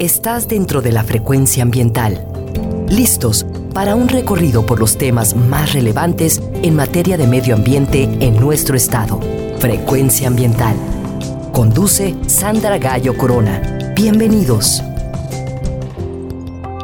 Estás dentro de la frecuencia ambiental. Listos para un recorrido por los temas más relevantes en materia de medio ambiente en nuestro estado. Frecuencia ambiental. Conduce Sandra Gallo Corona. Bienvenidos.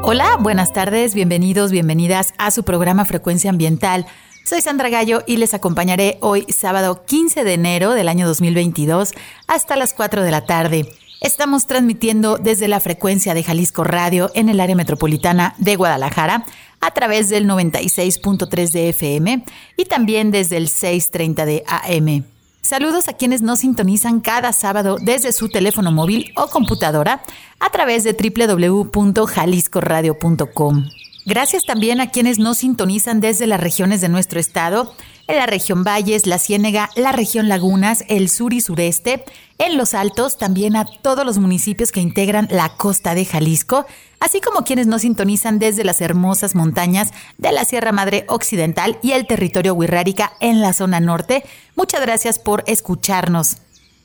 Hola, buenas tardes, bienvenidos, bienvenidas a su programa Frecuencia Ambiental. Soy Sandra Gallo y les acompañaré hoy sábado 15 de enero del año 2022 hasta las 4 de la tarde. Estamos transmitiendo desde la frecuencia de Jalisco Radio en el área metropolitana de Guadalajara a través del 96.3 de FM y también desde el 630 de AM. Saludos a quienes nos sintonizan cada sábado desde su teléfono móvil o computadora a través de www.jaliscoradio.com. Gracias también a quienes nos sintonizan desde las regiones de nuestro estado, en la región Valles, la Ciénega, la región Lagunas, el sur y sureste, en los altos, también a todos los municipios que integran la costa de Jalisco, así como quienes nos sintonizan desde las hermosas montañas de la Sierra Madre Occidental y el territorio Huirrárica en la zona norte. Muchas gracias por escucharnos.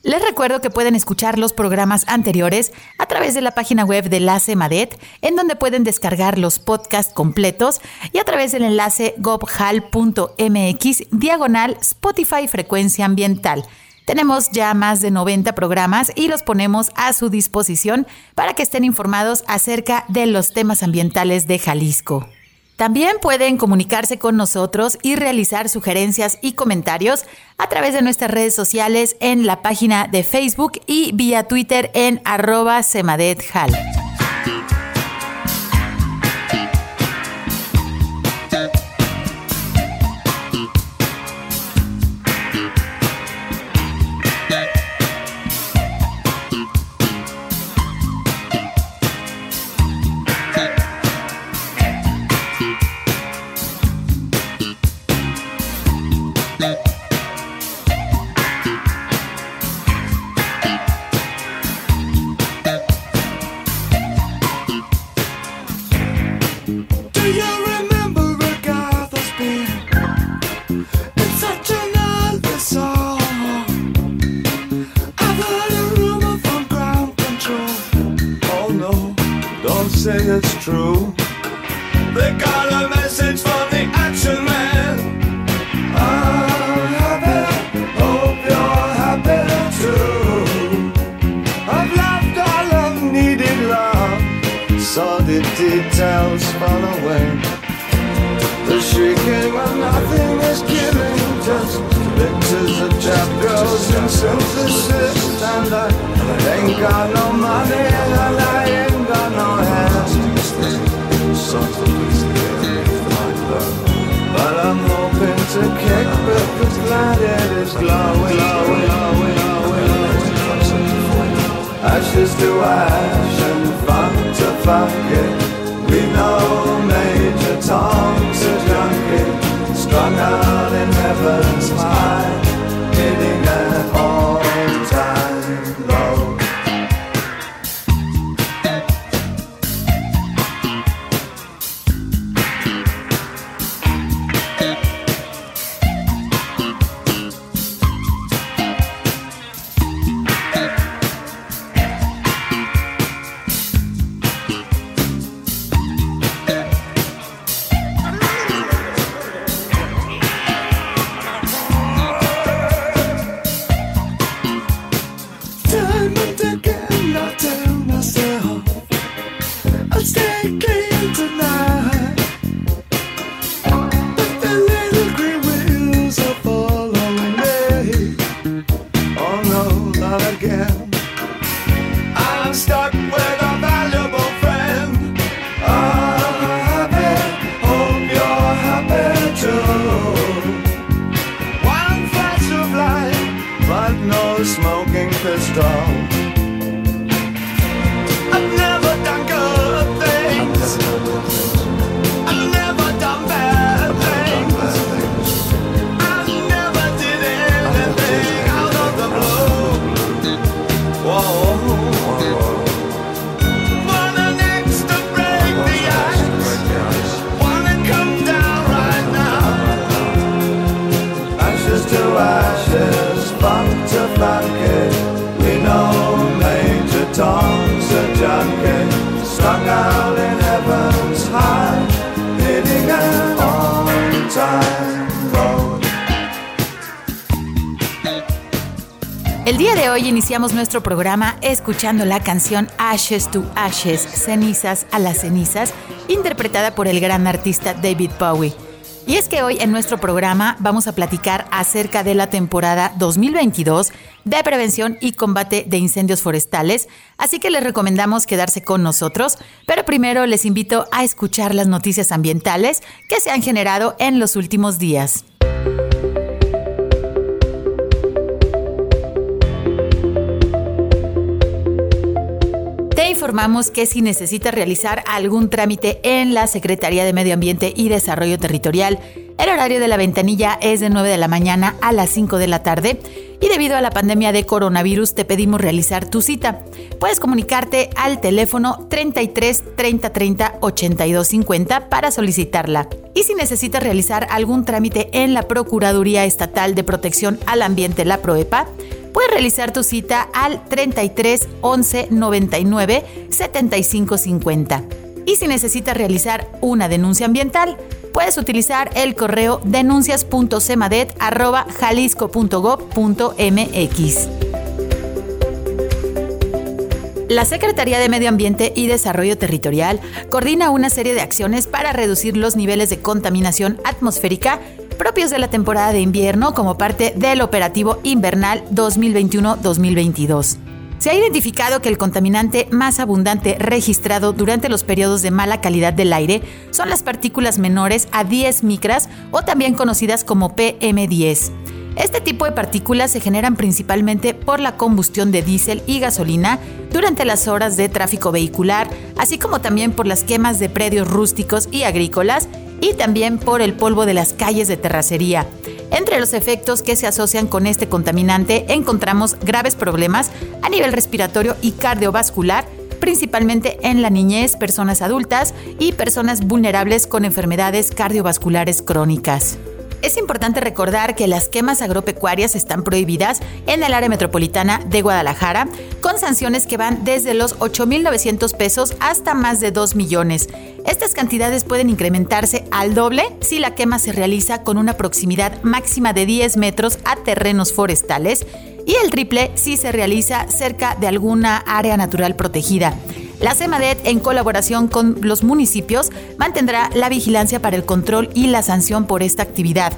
Les recuerdo que pueden escuchar los programas anteriores a través de la página web de la CEMADET, en donde pueden descargar los podcasts completos y a través del enlace gobhal.mx diagonal Spotify Frecuencia Ambiental. Tenemos ya más de 90 programas y los ponemos a su disposición para que estén informados acerca de los temas ambientales de Jalisco. También pueden comunicarse con nosotros y realizar sugerencias y comentarios a través de nuestras redes sociales en la página de Facebook y vía Twitter en arroba semadethal. smile in heaven's mind. El día de hoy iniciamos nuestro programa escuchando la canción Ashes to Ashes, Cenizas a las Cenizas, interpretada por el gran artista David Bowie. Y es que hoy en nuestro programa vamos a platicar acerca de la temporada 2022 de prevención y combate de incendios forestales, así que les recomendamos quedarse con nosotros, pero primero les invito a escuchar las noticias ambientales que se han generado en los últimos días. Informamos que si necesita realizar algún trámite en la Secretaría de Medio Ambiente y Desarrollo Territorial, el horario de la ventanilla es de 9 de la mañana a las 5 de la tarde y debido a la pandemia de coronavirus te pedimos realizar tu cita. Puedes comunicarte al teléfono 33 30 30 82 50 para solicitarla. Y si necesitas realizar algún trámite en la Procuraduría Estatal de Protección al Ambiente, la PROEPA, puedes realizar tu cita al 33 11 99 75 50. Y si necesitas realizar una denuncia ambiental, puedes utilizar el correo denuncias.cemadet.jalisco.gov.mx. La Secretaría de Medio Ambiente y Desarrollo Territorial coordina una serie de acciones para reducir los niveles de contaminación atmosférica propios de la temporada de invierno como parte del operativo invernal 2021-2022. Se ha identificado que el contaminante más abundante registrado durante los periodos de mala calidad del aire son las partículas menores a 10 micras o también conocidas como PM10. Este tipo de partículas se generan principalmente por la combustión de diésel y gasolina durante las horas de tráfico vehicular, así como también por las quemas de predios rústicos y agrícolas y también por el polvo de las calles de terracería. Entre los efectos que se asocian con este contaminante encontramos graves problemas a nivel respiratorio y cardiovascular, principalmente en la niñez, personas adultas y personas vulnerables con enfermedades cardiovasculares crónicas. Es importante recordar que las quemas agropecuarias están prohibidas en el área metropolitana de Guadalajara, con sanciones que van desde los 8.900 pesos hasta más de 2 millones. Estas cantidades pueden incrementarse al doble si la quema se realiza con una proximidad máxima de 10 metros a terrenos forestales y el triple si se realiza cerca de alguna área natural protegida. La CEMADET, en colaboración con los municipios, mantendrá la vigilancia para el control y la sanción por esta actividad.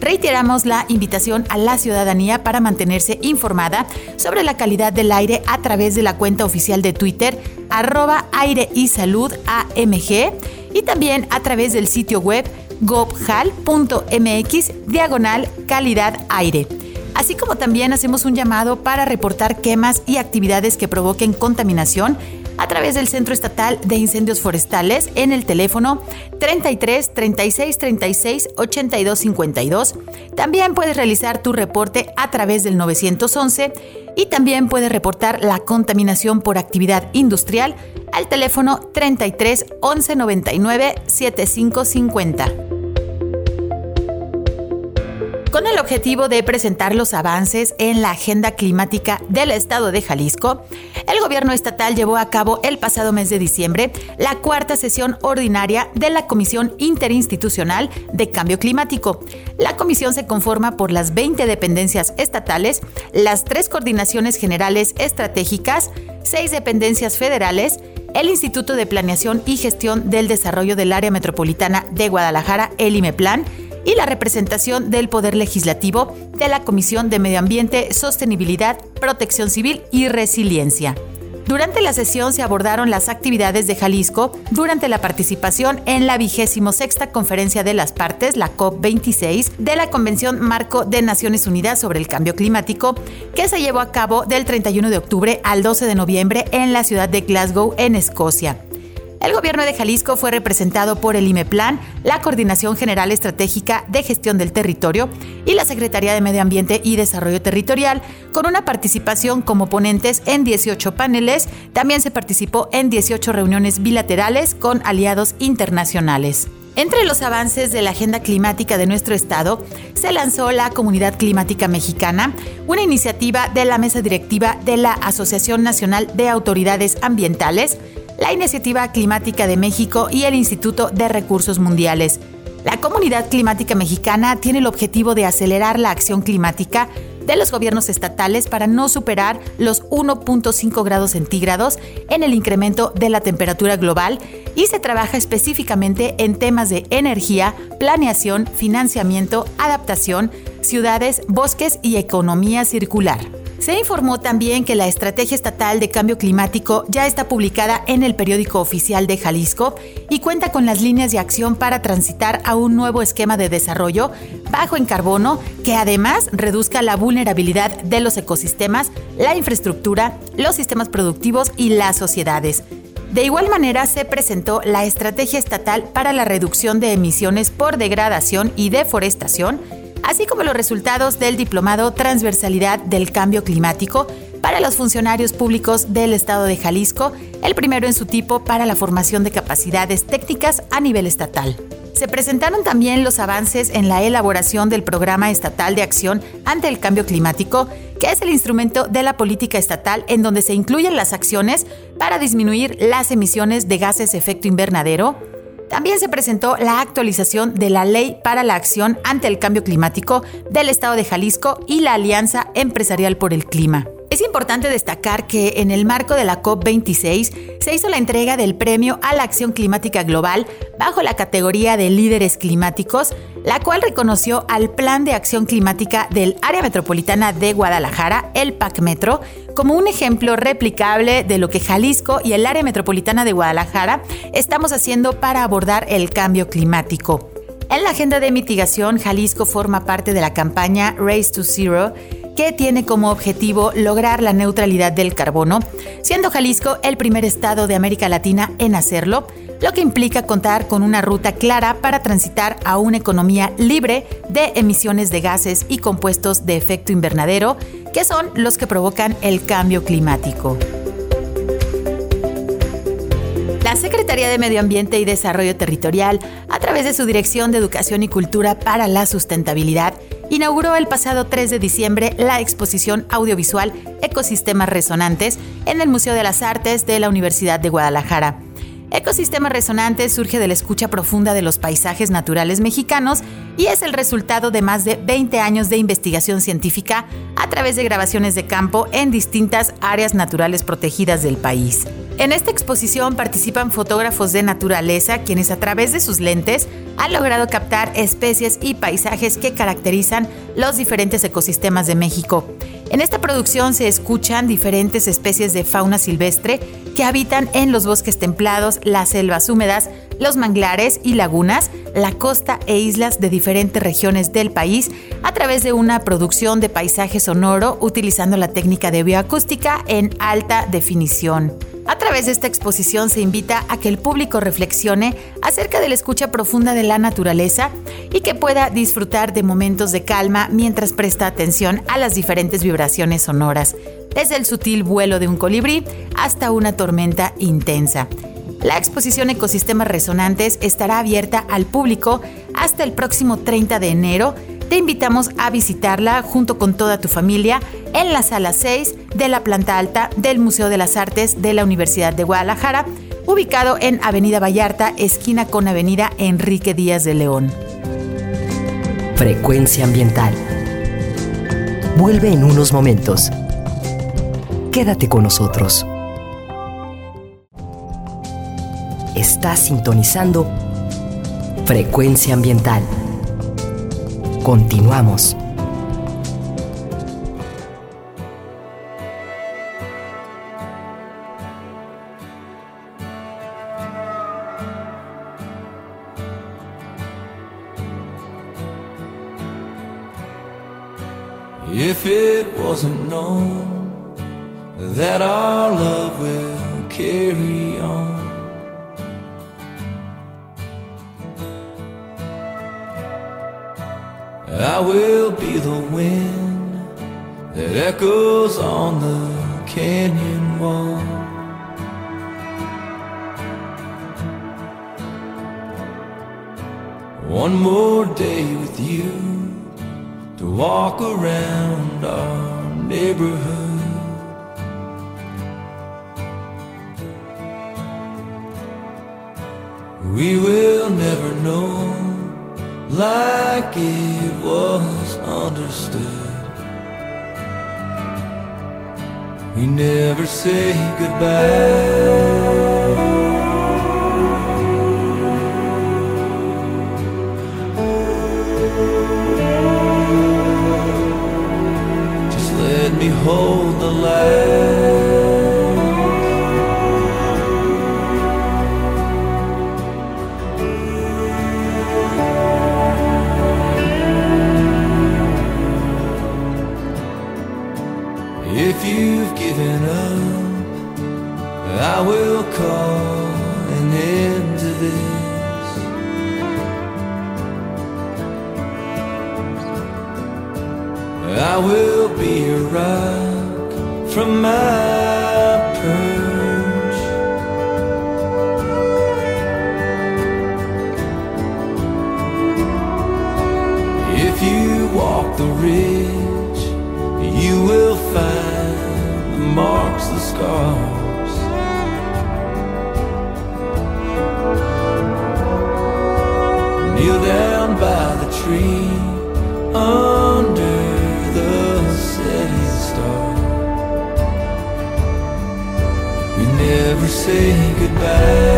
Reiteramos la invitación a la ciudadanía para mantenerse informada sobre la calidad del aire a través de la cuenta oficial de Twitter, arroba aire y salud AMG, y también a través del sitio web gobjal.mx diagonal calidad aire. Así como también hacemos un llamado para reportar quemas y actividades que provoquen contaminación a través del Centro Estatal de Incendios Forestales en el teléfono 33 36 36 82 52. También puedes realizar tu reporte a través del 911 y también puedes reportar la contaminación por actividad industrial al teléfono 33 11 99 75 50 el objetivo de presentar los avances en la agenda climática del estado de Jalisco, el gobierno estatal llevó a cabo el pasado mes de diciembre la cuarta sesión ordinaria de la Comisión Interinstitucional de Cambio Climático. La comisión se conforma por las 20 dependencias estatales, las tres coordinaciones generales estratégicas, seis dependencias federales, el Instituto de Planeación y Gestión del Desarrollo del Área Metropolitana de Guadalajara, el IMEPLAN, y la representación del Poder Legislativo de la Comisión de Medio Ambiente, Sostenibilidad, Protección Civil y Resiliencia. Durante la sesión se abordaron las actividades de Jalisco durante la participación en la vigésimo sexta Conferencia de las Partes, la COP26, de la Convención Marco de Naciones Unidas sobre el Cambio Climático, que se llevó a cabo del 31 de octubre al 12 de noviembre en la ciudad de Glasgow, en Escocia. El gobierno de Jalisco fue representado por el IMEPLAN, la Coordinación General Estratégica de Gestión del Territorio y la Secretaría de Medio Ambiente y Desarrollo Territorial, con una participación como ponentes en 18 paneles. También se participó en 18 reuniones bilaterales con aliados internacionales. Entre los avances de la agenda climática de nuestro estado, se lanzó la Comunidad Climática Mexicana, una iniciativa de la mesa directiva de la Asociación Nacional de Autoridades Ambientales, la Iniciativa Climática de México y el Instituto de Recursos Mundiales. La Comunidad Climática Mexicana tiene el objetivo de acelerar la acción climática de los gobiernos estatales para no superar los 1.5 grados centígrados en el incremento de la temperatura global y se trabaja específicamente en temas de energía, planeación, financiamiento, adaptación, ciudades, bosques y economía circular. Se informó también que la Estrategia Estatal de Cambio Climático ya está publicada en el periódico oficial de Jalisco y cuenta con las líneas de acción para transitar a un nuevo esquema de desarrollo bajo en carbono que además reduzca la vulnerabilidad de los ecosistemas, la infraestructura, los sistemas productivos y las sociedades. De igual manera, se presentó la Estrategia Estatal para la Reducción de Emisiones por Degradación y Deforestación, así como los resultados del Diplomado Transversalidad del Cambio Climático para los funcionarios públicos del Estado de Jalisco, el primero en su tipo para la formación de capacidades técnicas a nivel estatal. Se presentaron también los avances en la elaboración del Programa Estatal de Acción ante el Cambio Climático, que es el instrumento de la política estatal en donde se incluyen las acciones para disminuir las emisiones de gases de efecto invernadero, también se presentó la actualización de la Ley para la Acción ante el Cambio Climático del Estado de Jalisco y la Alianza Empresarial por el Clima. Es importante destacar que en el marco de la COP26 se hizo la entrega del Premio a la Acción Climática Global bajo la categoría de líderes climáticos, la cual reconoció al Plan de Acción Climática del Área Metropolitana de Guadalajara, el PAC Metro, como un ejemplo replicable de lo que Jalisco y el Área Metropolitana de Guadalajara estamos haciendo para abordar el cambio climático. En la agenda de mitigación, Jalisco forma parte de la campaña Race to Zero, que tiene como objetivo lograr la neutralidad del carbono, siendo Jalisco el primer estado de América Latina en hacerlo, lo que implica contar con una ruta clara para transitar a una economía libre de emisiones de gases y compuestos de efecto invernadero, que son los que provocan el cambio climático. La Secretaría de Medio Ambiente y Desarrollo Territorial, a través de su Dirección de Educación y Cultura para la Sustentabilidad, inauguró el pasado 3 de diciembre la exposición audiovisual Ecosistemas Resonantes en el Museo de las Artes de la Universidad de Guadalajara. Ecosistemas Resonantes surge de la escucha profunda de los paisajes naturales mexicanos y es el resultado de más de 20 años de investigación científica a través de grabaciones de campo en distintas áreas naturales protegidas del país. En esta exposición participan fotógrafos de naturaleza quienes a través de sus lentes han logrado captar especies y paisajes que caracterizan los diferentes ecosistemas de México. En esta producción se escuchan diferentes especies de fauna silvestre que habitan en los bosques templados, las selvas húmedas, los manglares y lagunas, la costa e islas de diferentes regiones del país a través de una producción de paisaje sonoro utilizando la técnica de bioacústica en alta definición. A través de esta exposición se invita a que el público reflexione acerca de la escucha profunda de la naturaleza y que pueda disfrutar de momentos de calma mientras presta atención a las diferentes vibraciones sonoras, desde el sutil vuelo de un colibrí hasta una tormenta intensa. La exposición Ecosistemas Resonantes estará abierta al público hasta el próximo 30 de enero te invitamos a visitarla junto con toda tu familia en la sala 6 de la planta alta del Museo de las Artes de la Universidad de Guadalajara, ubicado en Avenida Vallarta, esquina con Avenida Enrique Díaz de León. Frecuencia ambiental. Vuelve en unos momentos. Quédate con nosotros. Estás sintonizando Frecuencia ambiental. Continuamos. know We never say goodbye. Just let me hold the light. Rock from my say goodbye.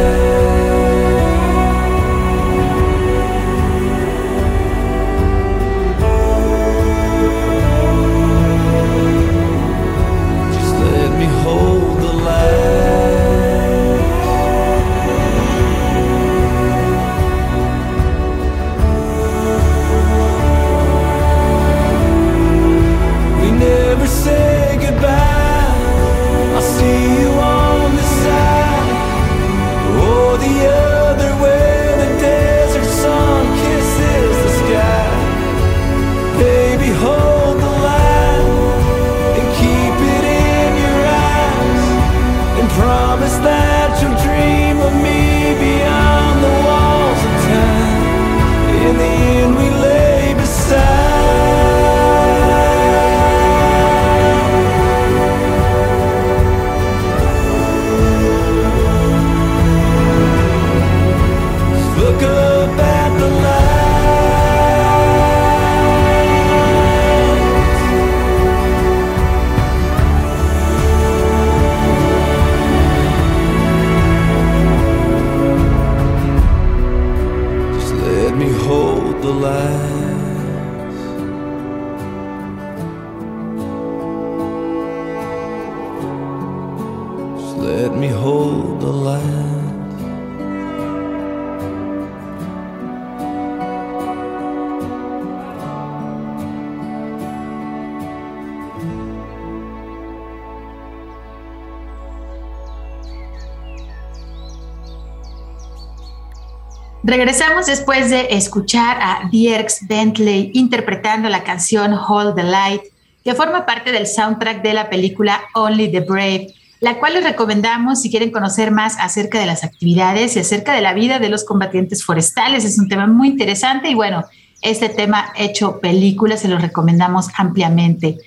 Regresamos después de escuchar a Dierks Bentley interpretando la canción Hold the Light, que forma parte del soundtrack de la película Only the Brave, la cual les recomendamos si quieren conocer más acerca de las actividades y acerca de la vida de los combatientes forestales. Es un tema muy interesante y bueno, este tema hecho película se lo recomendamos ampliamente.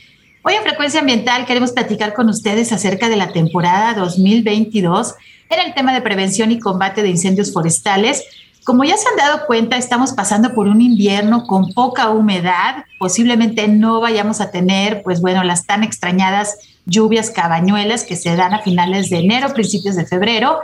Hoy en Frecuencia Ambiental queremos platicar con ustedes acerca de la temporada 2022 era el tema de prevención y combate de incendios forestales. Como ya se han dado cuenta, estamos pasando por un invierno con poca humedad. Posiblemente no vayamos a tener, pues bueno, las tan extrañadas lluvias cabañuelas que se dan a finales de enero, principios de febrero,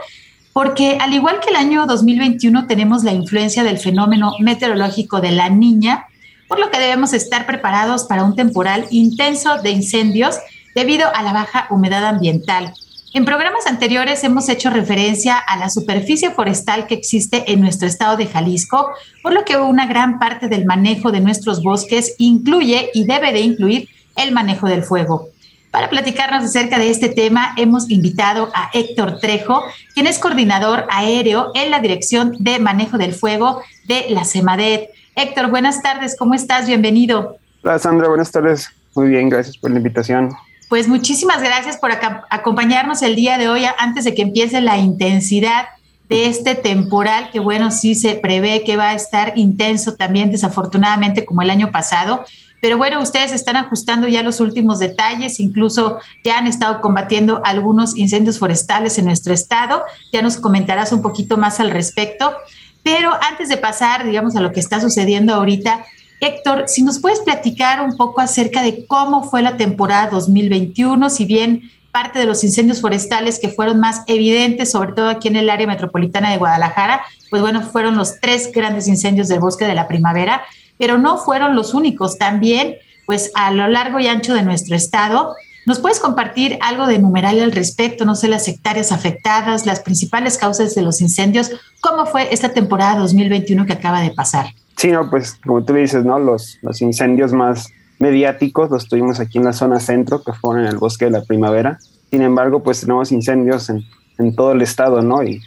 porque al igual que el año 2021 tenemos la influencia del fenómeno meteorológico de la niña, por lo que debemos estar preparados para un temporal intenso de incendios debido a la baja humedad ambiental. En programas anteriores hemos hecho referencia a la superficie forestal que existe en nuestro estado de Jalisco, por lo que una gran parte del manejo de nuestros bosques incluye y debe de incluir el manejo del fuego. Para platicarnos acerca de este tema, hemos invitado a Héctor Trejo, quien es coordinador aéreo en la Dirección de Manejo del Fuego de la CEMADET. Héctor, buenas tardes, ¿cómo estás? Bienvenido. Hola Sandra, buenas tardes. Muy bien, gracias por la invitación. Pues muchísimas gracias por acompañarnos el día de hoy antes de que empiece la intensidad de este temporal, que bueno, sí se prevé que va a estar intenso también, desafortunadamente, como el año pasado. Pero bueno, ustedes están ajustando ya los últimos detalles, incluso ya han estado combatiendo algunos incendios forestales en nuestro estado. Ya nos comentarás un poquito más al respecto. Pero antes de pasar, digamos, a lo que está sucediendo ahorita, Héctor, si nos puedes platicar un poco acerca de cómo fue la temporada 2021, si bien parte de los incendios forestales que fueron más evidentes, sobre todo aquí en el área metropolitana de Guadalajara, pues bueno, fueron los tres grandes incendios del bosque de la primavera, pero no fueron los únicos. También, pues a lo largo y ancho de nuestro estado, ¿nos puedes compartir algo de numeral al respecto? No sé, las hectáreas afectadas, las principales causas de los incendios. ¿Cómo fue esta temporada 2021 que acaba de pasar? Sí, no, pues como tú dices, ¿no? Los, los incendios más mediáticos los tuvimos aquí en la zona centro, que fueron en el bosque de la primavera. Sin embargo, pues tenemos incendios en, en todo el estado, ¿no? Y,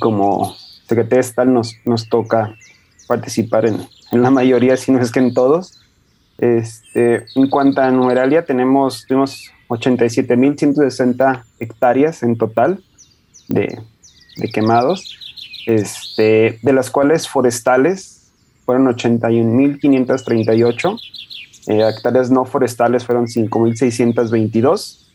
como Secretaría Estatal nos, nos toca participar en, en, la mayoría, si no es que en todos. Este, en cuanto a numeralia, tenemos, tenemos 87.160 hectáreas en total de, de quemados, este, de las cuales forestales fueron 81.538, eh, hectáreas no forestales fueron 5.622,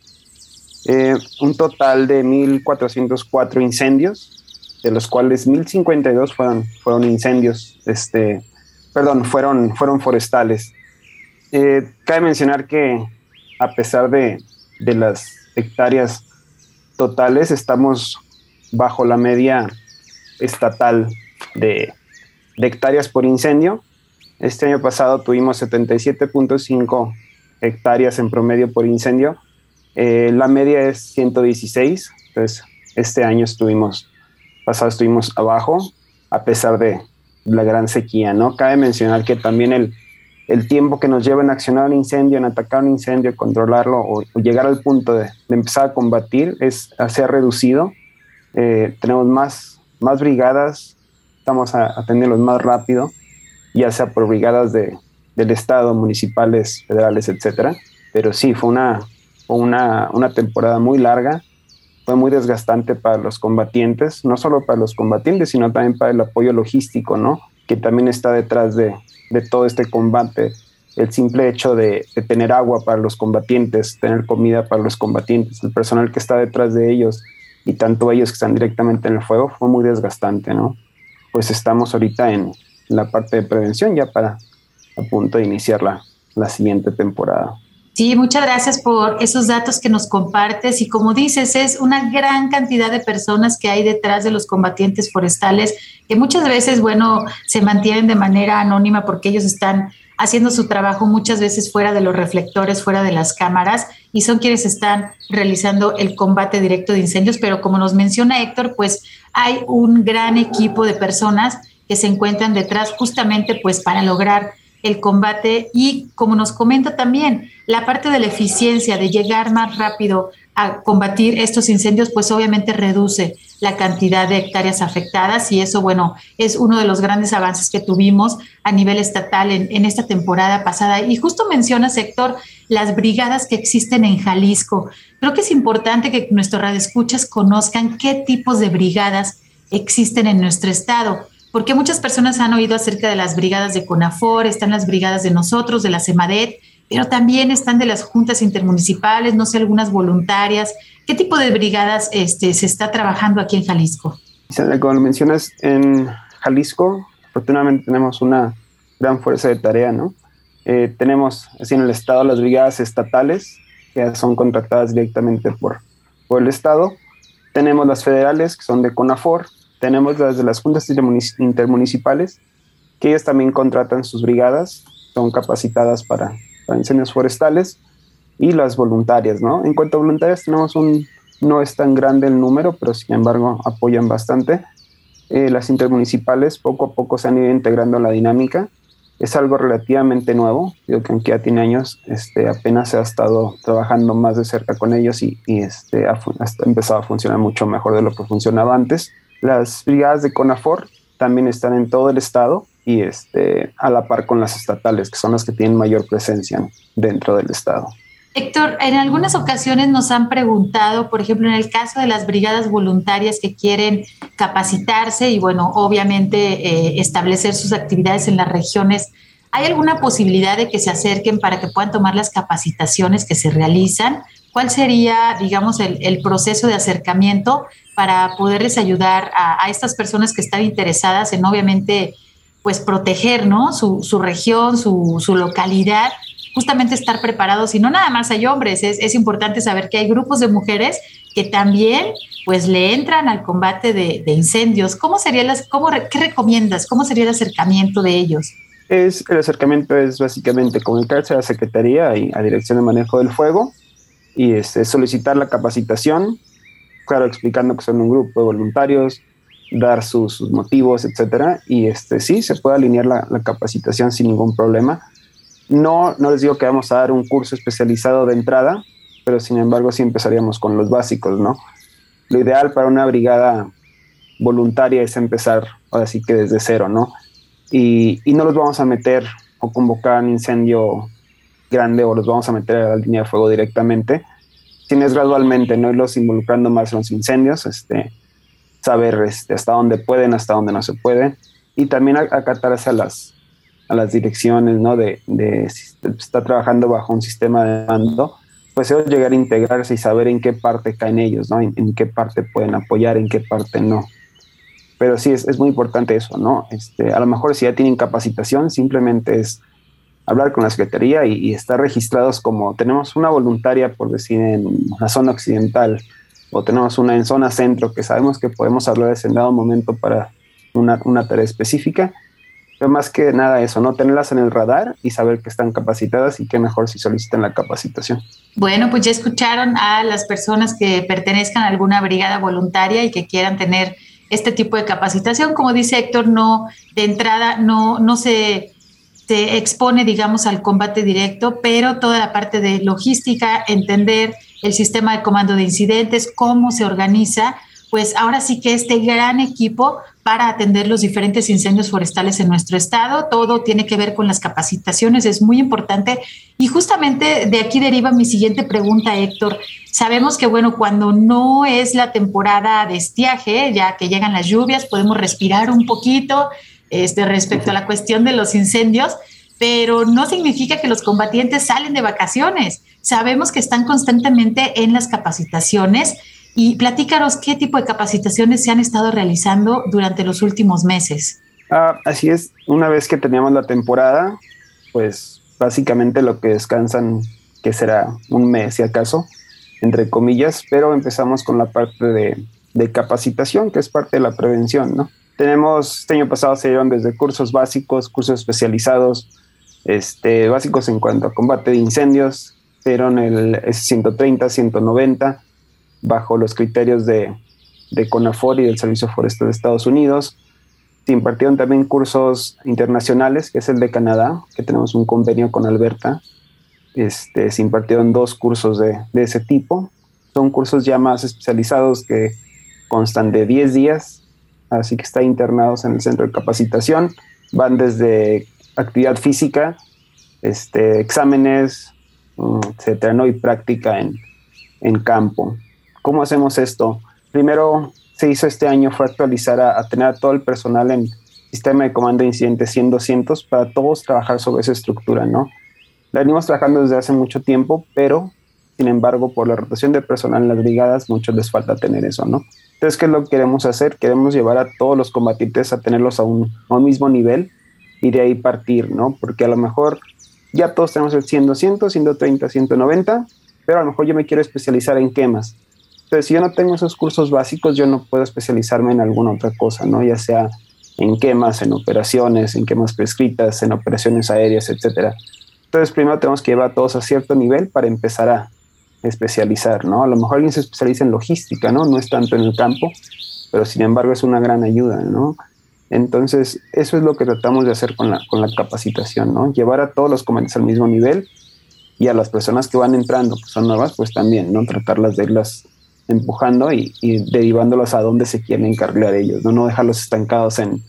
eh, un total de 1.404 incendios, de los cuales 1.052 fueron, fueron incendios, este, perdón, fueron, fueron forestales. Eh, cabe mencionar que a pesar de, de las hectáreas totales, estamos bajo la media estatal de, de hectáreas por incendio. Este año pasado tuvimos 77.5 hectáreas en promedio por incendio. Eh, la media es 116, entonces este año estuvimos, pasado estuvimos abajo, a pesar de la gran sequía, ¿no? Cabe mencionar que también el, tiempo que nos lleva en accionar un incendio, en atacar un incendio, controlarlo o, llegar al punto de, de, empezar a combatir es, se ha reducido. Eh, tenemos más, más brigadas, estamos atendiéndolos más rápido, ya sea por brigadas de, del Estado, municipales, federales, etcétera. Pero sí, fue una, una, una temporada muy larga, fue muy desgastante para los combatientes, no solo para los combatientes, sino también para el apoyo logístico, ¿no? Que también está detrás de, de todo este combate. El simple hecho de, de, tener agua para los combatientes, tener comida para los combatientes, el personal que está detrás de ellos y tanto ellos que están directamente en el fuego, fue muy desgastante, ¿no? Pues estamos ahorita en la parte de prevención ya para a punto de iniciar la, la siguiente temporada. Sí, muchas gracias por esos datos que nos compartes y como dices, es una gran cantidad de personas que hay detrás de los combatientes forestales que muchas veces, bueno, se mantienen de manera anónima porque ellos están haciendo su trabajo muchas veces fuera de los reflectores, fuera de las cámaras, y son quienes están realizando el combate directo de incendios, pero como nos menciona Héctor, pues hay un gran equipo de personas que se encuentran detrás justamente pues para lograr el combate. Y como nos comenta también, la parte de la eficiencia, de llegar más rápido a combatir estos incendios, pues obviamente reduce la cantidad de hectáreas afectadas y eso, bueno, es uno de los grandes avances que tuvimos a nivel estatal en, esta temporada pasada. Y justo menciona, sector, las brigadas que existen en Jalisco. Creo que es importante que nuestros radioescuchas conozcan qué tipos de brigadas existen en nuestro estado porque muchas personas han oído acerca de las brigadas de CONAFOR, están las brigadas de nosotros, de la CEMADET, pero también están de las juntas intermunicipales, no sé, algunas voluntarias. ¿Qué tipo de brigadas este, se está trabajando aquí en Jalisco? Como lo mencionas, en Jalisco, afortunadamente tenemos una gran fuerza de tarea, ¿no? Eh, tenemos así en el Estado las brigadas estatales, que son contratadas directamente por, por el Estado. Tenemos las federales, que son de CONAFOR, tenemos las de las juntas intermunicipales, que ellas también contratan sus brigadas, son capacitadas para, para incendios forestales, y las voluntarias, ¿no? En cuanto a voluntarias, tenemos un, no es tan grande el número, pero sin embargo apoyan bastante. Eh, las intermunicipales poco a poco se han ido integrando en la dinámica. Es algo relativamente nuevo, digo que aunque ya tiene años, este, apenas se ha estado trabajando más de cerca con ellos y, y este, ha, ha empezado a funcionar mucho mejor de lo que funcionaba antes. Las brigadas de CONAFOR también están en todo el estado y este, a la par con las estatales, que son las que tienen mayor presencia dentro del estado. Héctor, en algunas ocasiones nos han preguntado, por ejemplo, en el caso de las brigadas voluntarias que quieren capacitarse y, bueno, obviamente eh, establecer sus actividades en las regiones ¿Hay alguna posibilidad de que se acerquen para que puedan tomar las capacitaciones que se realizan? ¿Cuál sería, digamos, el, proceso de acercamiento para poderles ayudar a, estas personas que están interesadas en, obviamente, pues proteger, ¿no? Su, región, su, localidad, justamente estar preparados y no nada más hay hombres, es, importante saber que hay grupos de mujeres que también pues le entran al combate de, incendios. ¿Cómo sería las, cómo, qué recomiendas? ¿Cómo sería el acercamiento de ellos? Es, el acercamiento es básicamente comunicarse a la Secretaría y a Dirección de Manejo del Fuego y este, solicitar la capacitación, claro, explicando que son un grupo de voluntarios, dar sus, motivos, etcétera, y este, sí, se puede alinear la, capacitación sin ningún problema. No, no les digo que vamos a dar un curso especializado de entrada, pero sin embargo sí empezaríamos con los básicos, ¿no? Lo ideal para una brigada voluntaria es empezar, ahora sí que desde cero, ¿no? Y, no los vamos a meter o convocar un incendio grande o los vamos a meter a la línea de fuego directamente, tienes gradualmente, no irlos involucrando más en los incendios, este, saber este, hasta dónde pueden, hasta dónde no se puede, y también acatarse a las, a las direcciones, ¿no? De, si está trabajando bajo un sistema de mando, pues ellos llegar a integrarse y saber en qué parte caen ellos, ¿no? En, en qué parte pueden apoyar, en qué parte no. Pero sí, es, es muy importante eso, ¿no? Este, a lo mejor si ya tienen capacitación, simplemente es hablar con la Secretaría y, estar registrados como tenemos una voluntaria, por decir, en la zona occidental o tenemos una en zona centro que sabemos que podemos hablar en dado momento para una, una tarea específica. Pero más que nada eso, ¿no? Tenerlas en el radar y saber que están capacitadas y que mejor si solicitan la capacitación. Bueno, pues ya escucharon a las personas que pertenezcan a alguna brigada voluntaria y que quieran tener este tipo de capacitación. Como dice Héctor, no, de entrada no, no se se expone, digamos, al combate directo, pero toda la parte de logística, entender el sistema de comando de incidentes, cómo se organiza, pues ahora sí que este gran equipo para atender los diferentes incendios forestales en nuestro estado. Todo tiene que ver con las capacitaciones, es muy importante. Y justamente de aquí deriva mi siguiente pregunta, Héctor. Sabemos que, bueno, cuando no es la temporada de estiaje, ya que llegan las lluvias, podemos respirar un poquito, este, respecto a la cuestión de los incendios, pero no significa que los combatientes salen de vacaciones. Sabemos que están constantemente en las capacitaciones y platícanos qué tipo de capacitaciones se han estado realizando durante los últimos meses. Ah, así es, una vez que teníamos la temporada, pues básicamente lo que descansan, que será un mes si acaso, entre comillas, pero empezamos con la parte de, capacitación, que es parte de la prevención, ¿no? Tenemos, este año pasado se dieron desde cursos básicos, cursos especializados, este, básicos en cuanto a combate de incendios, dieron el 130, 190, bajo los criterios de, de CONAFOR y del Servicio Forestal de Estados Unidos. Se impartieron también cursos internacionales, que es el de Canadá, que tenemos un convenio con Alberta. Este, se impartieron dos cursos de, de ese tipo. Son cursos ya más especializados que constan de 10 días así que está internados en el centro de capacitación. Van desde actividad física, este, exámenes, mm, etcétera, ¿no? y práctica en, en campo. ¿Cómo hacemos esto? Primero se hizo este año fue actualizar a, tener a todo el personal en sistema de comando de incidentes 100-200 para todos trabajar sobre esa estructura, ¿no? La venimos trabajando desde hace mucho tiempo, pero sin embargo, por la rotación de personal en las brigadas, muchos les falta tener eso, ¿no? Entonces, ¿qué es lo que queremos hacer? Queremos llevar a todos los combatientes a tenerlos a un, mismo nivel y de ahí partir, ¿no? Porque a lo mejor ya todos tenemos el 100, 200, 130, 190, pero a lo mejor yo me quiero especializar en quemas. Entonces, si yo no tengo esos cursos básicos, yo no puedo especializarme en alguna otra cosa, ¿no? Ya sea en quemas, en operaciones, en quemas prescritas, en operaciones aéreas, etcétera. Entonces, primero tenemos que llevar a todos a cierto nivel para empezar a, especializar, ¿no? A lo mejor alguien se especializa en logística, ¿no? No es tanto en el campo, pero sin embargo es una gran ayuda, ¿no? Entonces, eso es lo que tratamos de hacer con la, con la capacitación, ¿no? Llevar a todos los comandantes al mismo nivel y a las personas que van entrando, que son nuevas, pues también, ¿no? Tratarlas de irlas empujando y, derivándolas a donde se quieren encargar ellos, ¿no? No dejarlos estancados en,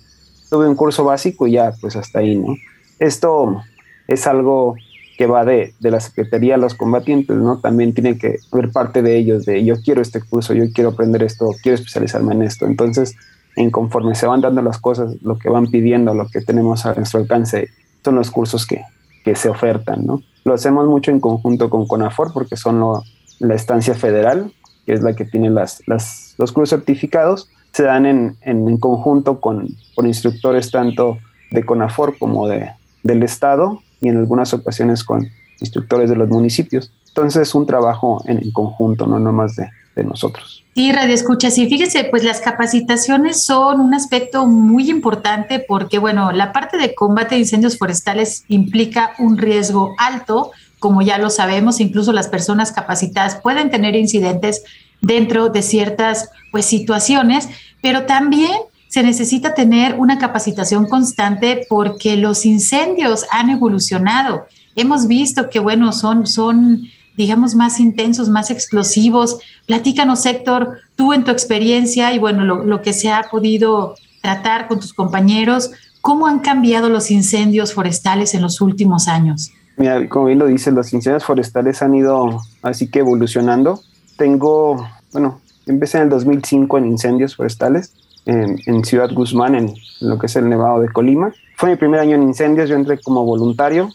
tuve un curso básico y ya, pues hasta ahí, ¿no? Esto es algo que va de, de, la Secretaría a los combatientes, ¿no? También tiene que haber parte de ellos, de yo quiero este curso, yo quiero aprender esto, quiero especializarme en esto. Entonces, en conforme se van dando las cosas, lo que van pidiendo, lo que tenemos a nuestro alcance son los cursos que, que se ofertan, ¿no? Lo hacemos mucho en conjunto con CONAFOR porque son la estancia federal, que es la que tiene las, los cursos certificados, se dan en, en, conjunto con, con, instructores tanto de CONAFOR como de, del Estado y en algunas ocasiones con instructores de los municipios. Entonces es un trabajo en, en conjunto, no nomás de, de nosotros. Sí, Radio Escucha, sí, fíjese, pues las capacitaciones son un aspecto muy importante porque, bueno, la parte de combate de incendios forestales implica un riesgo alto, como ya lo sabemos, incluso las personas capacitadas pueden tener incidentes dentro de ciertas pues situaciones, pero también se necesita tener una capacitación constante porque los incendios han evolucionado. Hemos visto que, bueno, son, son digamos, más intensos, más explosivos. Platícanos, Héctor, tú en tu experiencia y bueno, lo, que se ha podido tratar con tus compañeros, ¿cómo han cambiado los incendios forestales en los últimos años? Mira, como bien lo dices, los incendios forestales han ido así que evolucionando. Tengo, bueno, empecé en el 2005 en incendios forestales en, en Ciudad Guzmán, en, lo que es el Nevado de Colima. Fue mi primer año en incendios, yo entré como voluntario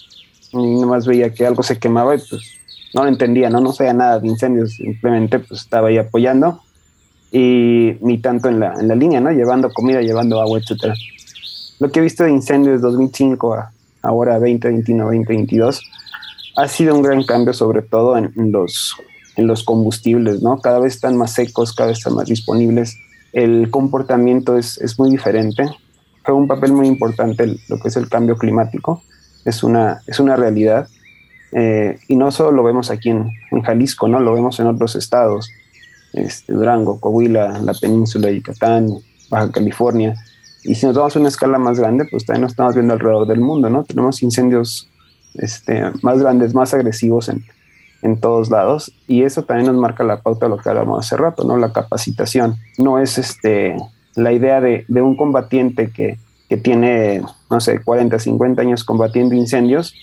y nomás veía que algo se quemaba y pues no lo entendía, ¿no? No sabía nada de incendios, simplemente pues estaba ahí apoyando y ni tanto en la, en la línea, ¿no? Llevando comida, llevando agua, etcétera. Lo que he visto de incendios 2005 a ahora 2021, 2022 ha sido un gran cambio, sobre todo en, los, en los combustibles, ¿no? Cada vez están más secos, cada vez están más disponibles. El comportamiento es, es muy diferente. Juega un papel muy importante lo que es el cambio climático. Es una, es una realidad eh, y no solo lo vemos aquí en, Jalisco, ¿no? Lo vemos en otros estados, este, Durango, Coahuila, la península de Yucatán, Baja California. Y si nos vamos a una escala más grande, pues también nos estamos viendo alrededor del mundo, ¿no? Tenemos incendios este, más grandes, más agresivos en, en todos lados. Y eso también nos marca la pauta de lo que hablamos hace rato, ¿no? La capacitación. No es este, la idea de, de un combatiente que, que tiene, no sé, 40, 50 años combatiendo incendios,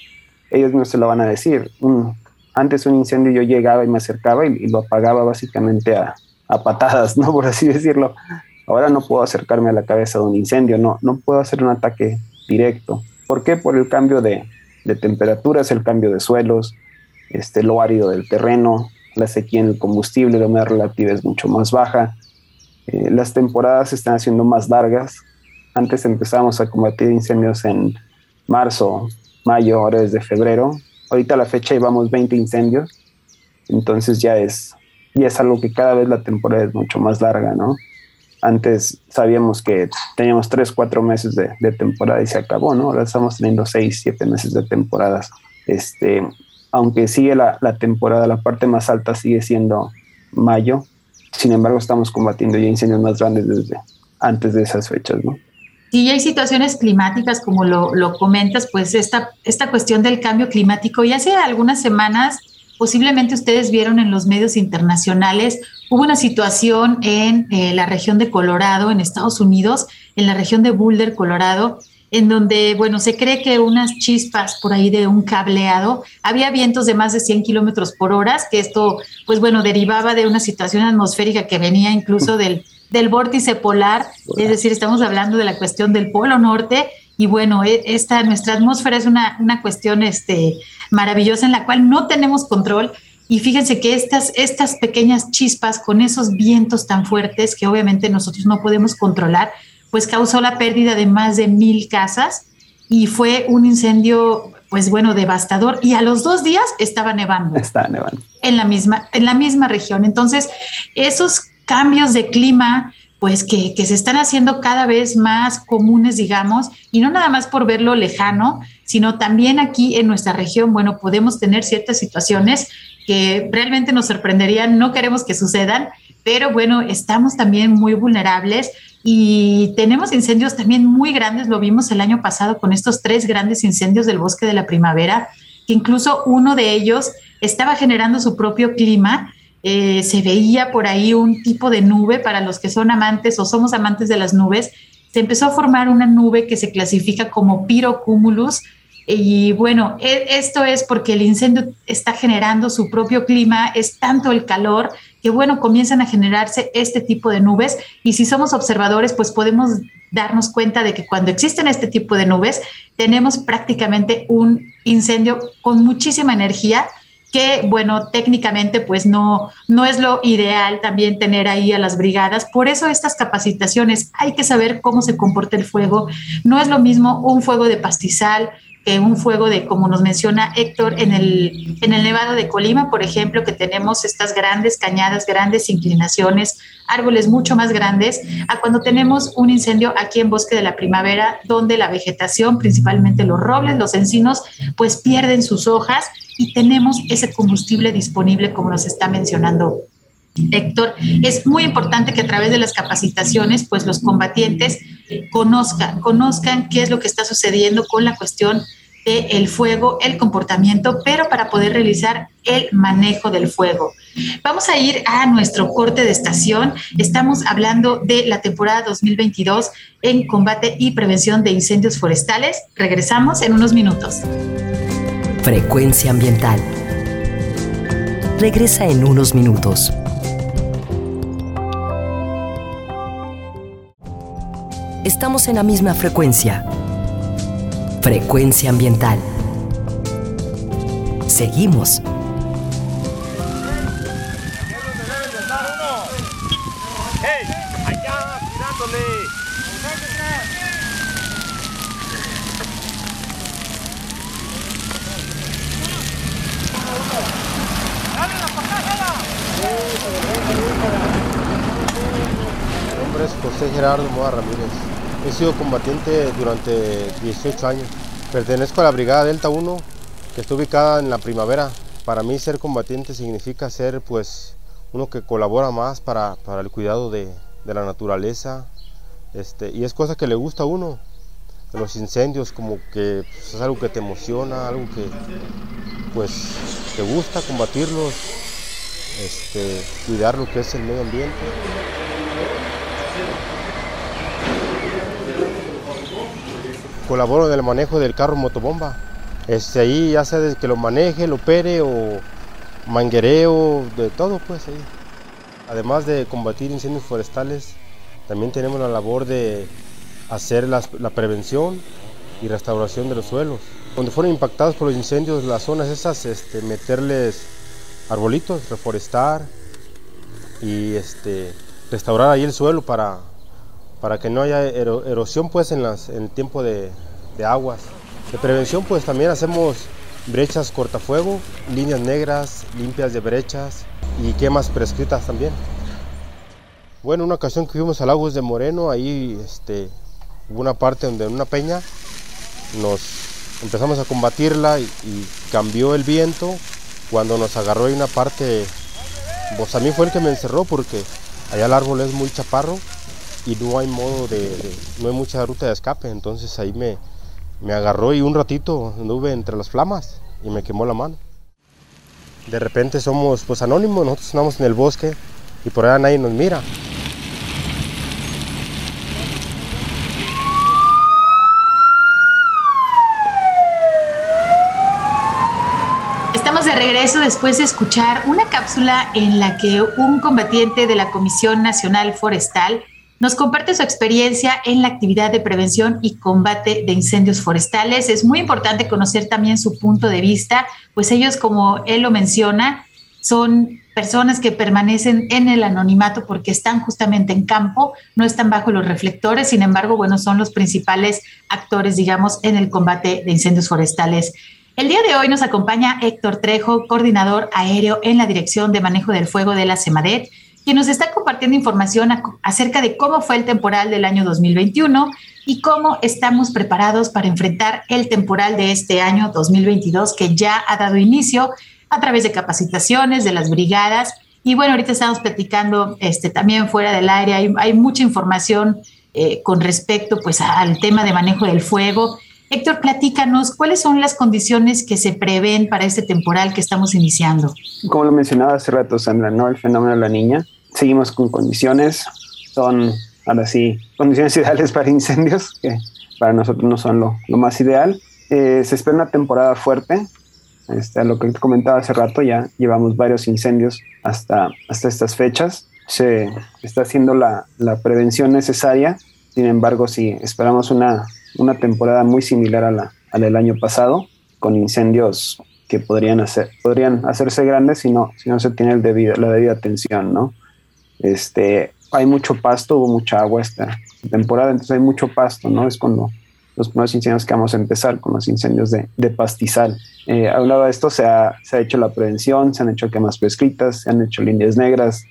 ellos no se lo van a decir. antes un incendio yo llegaba y me acercaba y, lo apagaba básicamente a, patadas, ¿no? Por así decirlo. Ahora no puedo acercarme a la cabeza de un incendio, no, no puedo hacer un ataque directo. ¿Por qué? Por el cambio de, temperaturas, el cambio de suelos, este, lo árido del terreno, la sequía en el combustible, la humedad relativa es mucho más baja. Eh, las temporadas se están haciendo más largas. Antes empezábamos a combatir incendios en marzo, mayo, ahora desde febrero. Ahorita a la fecha llevamos 20 incendios, entonces ya es, ya es algo que cada vez la temporada es mucho más larga, ¿no? Antes sabíamos que teníamos 3, 4 meses de, de temporada y se acabó, ¿no? Ahora estamos teniendo 6, 7 meses de temporadas. Este, aunque sigue la, la temporada, la parte más alta sigue siendo mayo, sin embargo estamos combatiendo ya incendios más grandes desde antes de esas fechas, ¿no? Si hay situaciones climáticas, como lo, lo, comentas, pues esta, esta cuestión del cambio climático, y hace algunas semanas, posiblemente ustedes vieron en los medios internacionales, hubo una situación en eh, la región de Colorado, en Estados Unidos, en la región de Boulder, Colorado, en donde, bueno, se cree que unas chispas por ahí de un cableado, había vientos de más de 100 kilómetros por hora, que esto, pues bueno, derivaba de una situación atmosférica que venía incluso del del vórtice polar, es decir, estamos hablando de la cuestión del polo norte y bueno, e, esta nuestra atmósfera es una, una cuestión este, maravillosa en la cual no tenemos control y fíjense que estas, estas pequeñas chispas con esos vientos tan fuertes que obviamente nosotros no podemos controlar, pues causó la pérdida de más de mil casas y fue un incendio, pues bueno, devastador. Y a los dos días estaba nevando. Está nevando. En la misma, en la misma región. Entonces, esos cambios de clima, pues que, se están haciendo cada vez más comunes, digamos, y no nada más por verlo lejano, sino también aquí en nuestra región, bueno, podemos tener ciertas situaciones que realmente nos sorprenderían, no queremos que sucedan, pero bueno, estamos también muy vulnerables y tenemos incendios también muy grandes, lo vimos el año pasado con estos tres grandes incendios del bosque de la primavera, que incluso uno de ellos estaba generando su propio clima eh, se veía por ahí un tipo de nube para los que son amantes o somos amantes de las nubes. Se empezó a formar una nube que se clasifica como pirocumulus. Y bueno, e, esto es porque el incendio está generando su propio clima, es tanto el calor que bueno, comienzan a generarse este tipo de nubes y si somos observadores, pues podemos darnos cuenta de que cuando existen este tipo de nubes, tenemos prácticamente un incendio con muchísima energía que, bueno, técnicamente pues no, no es lo ideal también tener ahí a las brigadas. Por eso estas capacitaciones, hay que saber cómo se comporta el fuego. No es lo mismo un fuego de pastizal, que un fuego de, como nos menciona Héctor, en el, en el Nevado de Colima, por ejemplo, que tenemos estas grandes cañadas, grandes inclinaciones, árboles mucho más grandes, a cuando tenemos un incendio aquí en Bosque de la Primavera, donde la vegetación, principalmente los robles, los encinos, pues pierden sus hojas y tenemos ese combustible disponible como nos está mencionando Héctor, es muy importante que a través de las capacitaciones, pues los combatientes conozcan, conozcan qué es lo que está sucediendo con la cuestión del fuego, el comportamiento, pero para poder realizar el manejo del fuego. Vamos a ir a nuestro corte de estación. Estamos hablando de la temporada 2022 en combate y prevención de incendios forestales. Regresamos en unos minutos. Frecuencia ambiental. Regresa en unos minutos. Estamos en la misma frecuencia. Frecuencia ambiental. Seguimos. José Gerardo Moa Ramírez. He sido combatiente durante 18 años. Pertenezco a la Brigada Delta 1, que está ubicada en la primavera. Para mí ser combatiente significa ser pues uno que colabora más para, para el cuidado de, de la naturaleza. Este, y es cosa que le gusta a uno. Los incendios como que pues, es algo que te emociona, algo que pues te gusta combatirlos, este, cuidar lo que es el medio ambiente. Colaboro en el manejo del carro motobomba. Este, ahí ya sea desde que lo maneje, lo opere o manguereo, de todo pues ahí. Además de combatir incendios forestales, también tenemos la labor de hacer la prevención y restauración de los suelos. Cuando fueron impactados por los incendios, las zonas esas, este, meterles arbolitos, reforestar y este, restaurar ahí el suelo para, para que no haya ero- erosión pues en, las, en el tiempo de, de aguas. De prevención pues también hacemos brechas cortafuego, líneas negras, limpias de brechas y quemas prescritas también. Bueno, una ocasión que fuimos a Lagos de Moreno, ahí este, hubo una parte donde en una peña nos empezamos a combatirla y, cambió el viento. Cuando nos agarró ahí una parte, pues a mí fue el que me encerró porque allá el árbol es muy chaparro y no hay modo de, no hay mucha ruta de escape. Entonces ahí me, me agarró y un ratito anduve entre las flamas y me quemó la mano. De repente somos pues anónimos, nosotros andamos en el bosque y por allá nadie nos mira. Estamos de regreso después de escuchar una cápsula en la que un combatiente de la Comisión Nacional Forestal nos comparte su experiencia en la actividad de prevención y combate de incendios forestales. Es muy importante conocer también su punto de vista, pues ellos, como él lo menciona, son personas que permanecen en el anonimato porque están justamente en campo, no están bajo los reflectores, sin embargo, bueno, son los principales actores, digamos, en el combate de incendios forestales. El día de hoy nos acompaña Héctor Trejo, coordinador aéreo en la Dirección de Manejo del Fuego de la CEMADET, quien nos está compartiendo información ac- acerca de cómo fue el temporal del año 2021 y cómo estamos preparados para enfrentar el temporal de este año 2022 que ya ha dado inicio a través de capacitaciones de las brigadas. Y bueno, ahorita estamos platicando este, también fuera del aire, hay, hay mucha información eh, con respecto pues, al tema de manejo del fuego. Héctor, platícanos, ¿cuáles son las condiciones que se prevén para este temporal que estamos iniciando? Como lo mencionaba hace rato, Sandra, ¿no? El fenómeno de la niña. Seguimos con condiciones. Son, ahora sí, condiciones ideales para incendios, que para nosotros no son lo, más ideal. Eh, se espera una temporada fuerte. Este, lo que comentaba hace rato, ya llevamos varios incendios hasta, hasta estas fechas. Se está haciendo la, la prevención necesaria Sin embargo, sí, esperamos una, una temporada muy similar a la, a del año pasado, con incendios que podrían, hacer, podrían hacerse grandes si no, si no se tiene el debido, la debida atención, ¿no? Este, hay mucho pasto, hubo mucha agua esta temporada, entonces hay mucho pasto, ¿no? Es cuando los primeros incendios que vamos a empezar con los incendios de, de pastizal. Eh, hablado de esto, se ha, se ha hecho la prevención, se han hecho quemas prescritas, se han hecho líneas negras,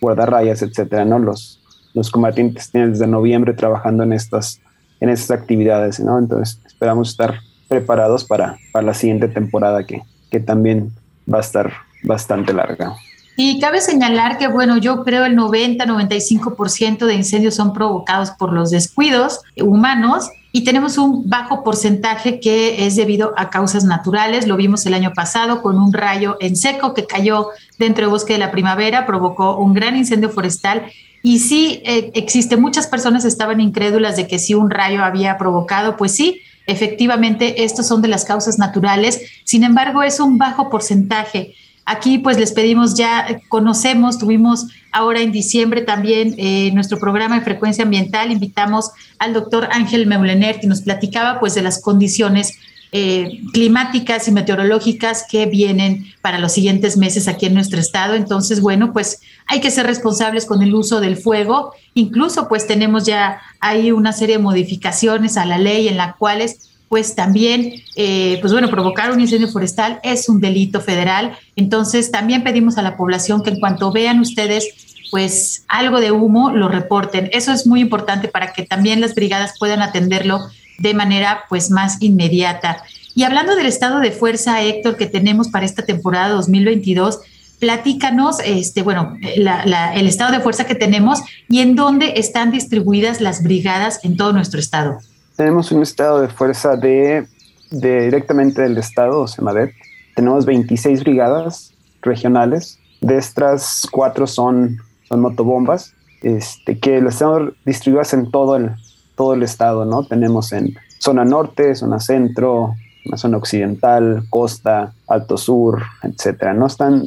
guardarrayas, etcétera, ¿no? Los, los combatientes tienen desde noviembre trabajando en estas, en estas actividades, ¿no? Entonces esperamos estar preparados para, para la siguiente temporada que, que también va a estar bastante larga. Y cabe señalar que, bueno, yo creo el 90-95% de incendios son provocados por los descuidos humanos y tenemos un bajo porcentaje que es debido a causas naturales. Lo vimos el año pasado con un rayo en seco que cayó dentro del bosque de la primavera, provocó un gran incendio forestal. Y sí, eh, existe, muchas personas estaban incrédulas de que si un rayo había provocado, pues sí, efectivamente, estos son de las causas naturales. Sin embargo, es un bajo porcentaje. Aquí pues les pedimos ya, conocemos, tuvimos ahora en diciembre también eh, nuestro programa de frecuencia ambiental, invitamos al doctor Ángel Meulener que nos platicaba pues de las condiciones eh, climáticas y meteorológicas que vienen para los siguientes meses aquí en nuestro estado. Entonces, bueno, pues hay que ser responsables con el uso del fuego. Incluso pues tenemos ya ahí una serie de modificaciones a la ley en las cuales pues también, eh, pues bueno, provocar un incendio forestal es un delito federal. Entonces, también pedimos a la población que en cuanto vean ustedes, pues algo de humo, lo reporten. Eso es muy importante para que también las brigadas puedan atenderlo de manera pues más inmediata. Y hablando del estado de fuerza, Héctor, que tenemos para esta temporada 2022, platícanos, este, bueno, el estado de fuerza que tenemos y en dónde están distribuidas las brigadas en todo nuestro estado tenemos un estado de fuerza de, directamente del estado, o SEMADET. Tenemos 26 brigadas regionales. De estas, cuatro son, son motobombas, este, que las tenemos distribuidas en todo el, todo el estado, ¿no? Tenemos en zona norte, zona centro, zona occidental, costa, alto sur, etcétera. No están